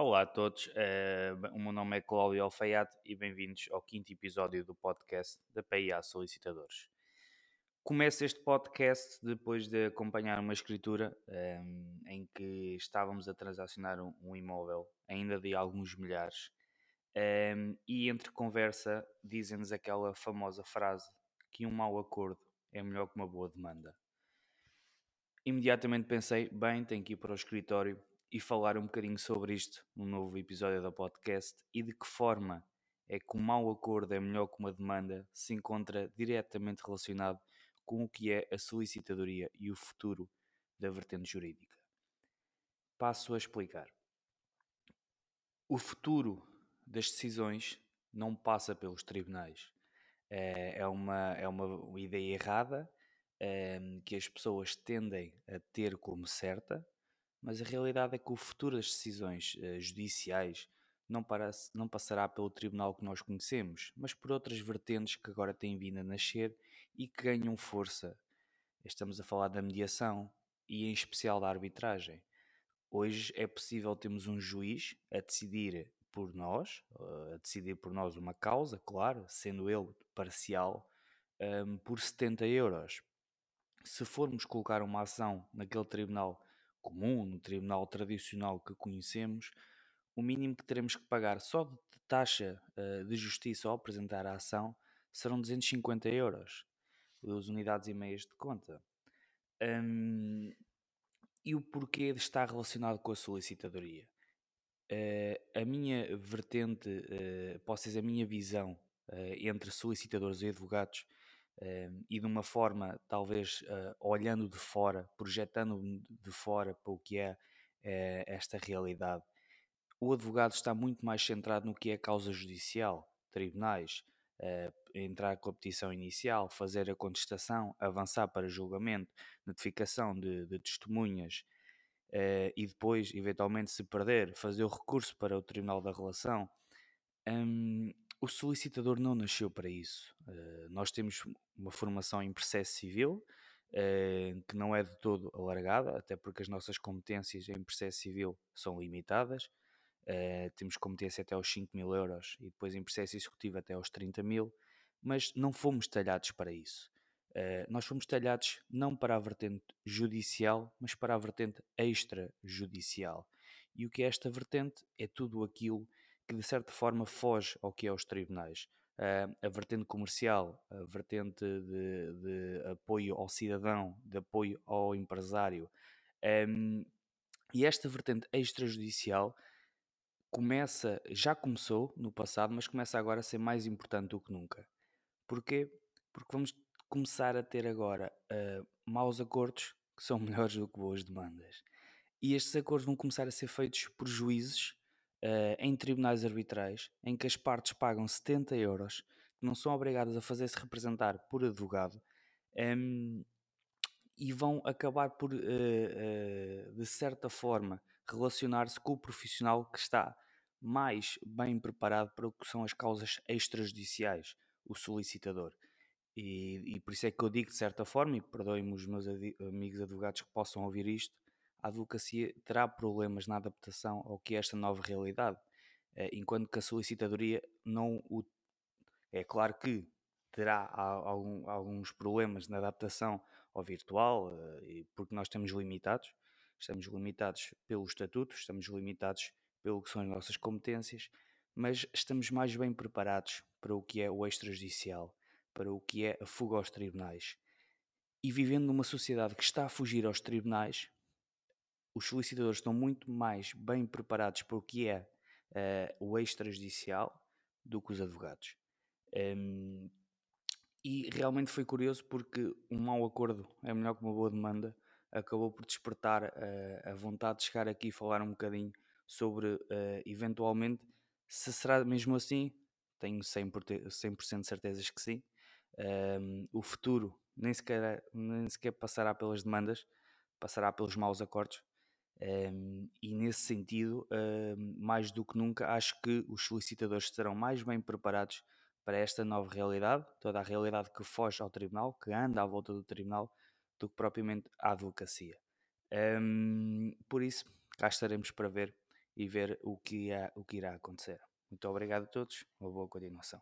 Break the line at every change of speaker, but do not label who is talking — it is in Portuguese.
Olá a todos, eh, o meu nome é Cláudio Alfaiate e bem-vindos ao quinto episódio do podcast da PIA Solicitadores. Começo este podcast depois de acompanhar uma escritura um, em que estávamos a transacionar um, um imóvel, ainda de alguns milhares, um, e entre conversa dizem-nos aquela famosa frase que um mau acordo é melhor que uma boa demanda. Imediatamente pensei, bem, tenho que ir para o escritório e falar um bocadinho sobre isto no novo episódio da podcast e de que forma é que um mau acordo é melhor que uma demanda se encontra diretamente relacionado com o que é a solicitadoria e o futuro da vertente jurídica. Passo a explicar. O futuro das decisões não passa pelos tribunais. É, é uma, é uma ideia errada é, que as pessoas tendem a ter como certa, mas a realidade é que o futuro das decisões uh, judiciais não, parece, não passará pelo tribunal que nós conhecemos, mas por outras vertentes que agora têm vindo a nascer e que ganham força. Estamos a falar da mediação e, em especial, da arbitragem. Hoje é possível termos um juiz a decidir por nós, eh, a decidir por nós uma causa, claro, sendo ele parcial, um, ehm, por 70 euros. Se formos colocar uma ação naquele tribunal comum, no tribunal tradicional que conhecemos, o mínimo que teremos que pagar só de taxa uh, de justiça ao apresentar a ação serão 250 euros, duas unidades e meias de conta. Um, e o porquê de estar relacionado com a solicitadoria? Uh, a minha vertente, uh, posso dizer, a minha visão uh, entre solicitadores e advogados Uh, e de uma forma, talvez uh, olhando de fora, projetando de fora para o que é uh, esta realidade, o advogado está muito mais centrado no que é causa judicial, tribunais, entrar com a petição inicial, fazer a contestação, avançar para julgamento, notificação de, de testemunhas e depois, eventualmente, se perder, fazer o recurso para o Tribunal da Relação. Um, o solicitador não nasceu para isso. Uh, nós temos uma formação em processo civil, uh, que não é de todo alargada, até porque as nossas competências em processo civil são limitadas. Uh, temos competência até aos 5 mil euros e depois em processo executivo até aos 30 mil, mas não fomos talhados para isso. nós fomos talhados não para a vertente judicial, mas para a vertente extrajudicial. E o que é esta vertente? É tudo aquilo que de certa forma foge ao que é os tribunais. Uh, a vertente comercial, a vertente de, de, apoio ao cidadão, de apoio ao empresário. Um, e esta vertente extrajudicial começa, já começou no passado, mas começa agora a ser mais importante do que nunca. Porquê? Porque vamos começar a ter agora uh, maus acordos que são melhores do que boas demandas. E estes acordos vão começar a ser feitos por juízes uh, em tribunais arbitrais em que as partes pagam 70 euros, não são obrigadas a fazer-se representar por advogado um, ehm, e vão acabar por, uh, uh, de certa forma, relacionar-se com o profissional que está mais bem preparado para o que são as causas extrajudiciais, o solicitador. E, e, por isso é que eu digo de certa forma, e perdoem-me os meus amigos advogados que possam ouvir isto, a advocacia terá problemas na adaptação ao que é esta nova realidade, eh, enquanto que a solicitadoria não o. É claro que terá alguns problemas na adaptação ao virtual, eh, porque nós estamos limitados, estamos limitados pelo estatuto, estamos limitados pelo que são as nossas competências, mas estamos mais bem preparados para o que é o extrajudicial, para o que é a fuga aos tribunais. E vivendo numa sociedade que está a fugir aos tribunais, os solicitadores estão muito mais bem preparados para o que é uh, o extrajudicial do que os advogados. Um, e realmente foi curioso porque um mau acordo é melhor que uma boa demanda acabou por despertar uh, a vontade de chegar aqui e falar um bocadinho sobre uh, eventualmente se será mesmo assim. Tenho 100%, 100 de certezas que sim. Um, o futuro nem sequer, nem sequer passará pelas demandas, passará pelos maus acordos. Um, e nesse sentido, um, mais do que nunca, acho que os solicitadores estarão mais bem preparados para esta nova realidade, toda a realidade que foge ao tribunal, que anda à volta do tribunal, do que propriamente a advocacia. Um, por isso, cá estaremos para ver e ver o que, há, o que irá acontecer. Muito obrigado a todos, uma boa continuação.